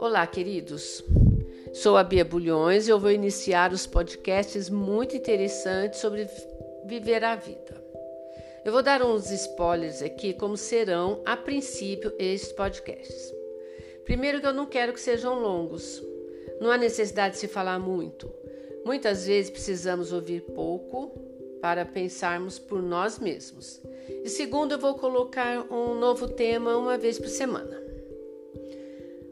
Olá, queridos. Sou a Bia Bulhões e eu vou iniciar os podcasts muito interessantes sobre viver a vida. Eu vou dar uns spoilers aqui, como serão, a princípio, estes podcasts. Primeiro, que eu não quero que sejam longos. Não há necessidade de se falar muito. Muitas vezes precisamos ouvir pouco para pensarmos por nós mesmos. E segundo, eu vou colocar um novo tema uma vez por semana.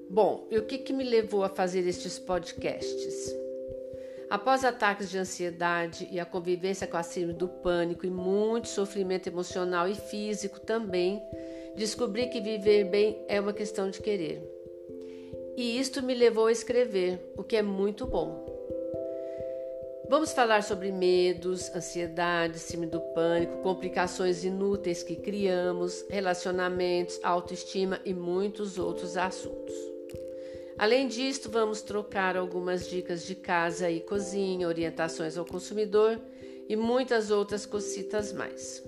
Bom, e o que, que me levou a fazer estes podcasts? Após ataques de ansiedade e a convivência com a síndrome do pânico e muito sofrimento emocional e físico também, descobri que viver bem é uma questão de querer. E isto me levou a escrever, o que é muito bom. Vamos falar sobre medos, ansiedade, síndrome do pânico, complicações inúteis que criamos, relacionamentos, autoestima e muitos outros assuntos. Além disto, vamos trocar algumas dicas de casa e cozinha, orientações ao consumidor e muitas outras cositas mais.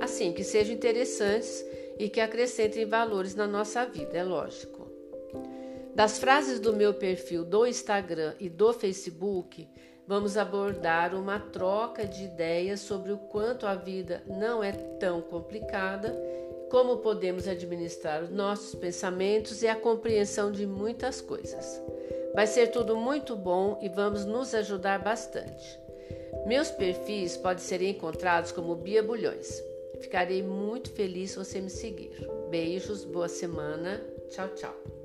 Assim, que sejam interessantes e que acrescentem valores na nossa vida, é lógico. Das frases do meu perfil do Instagram e do Facebook, vamos abordar uma troca de ideias sobre o quanto a vida não é tão complicada, como podemos administrar os nossos pensamentos e a compreensão de muitas coisas. Vai ser tudo muito bom e vamos nos ajudar bastante. Meus perfis podem ser encontrados como Bia Bulhões. Ficarei muito feliz se você me seguir. Beijos, boa semana. Tchau, tchau.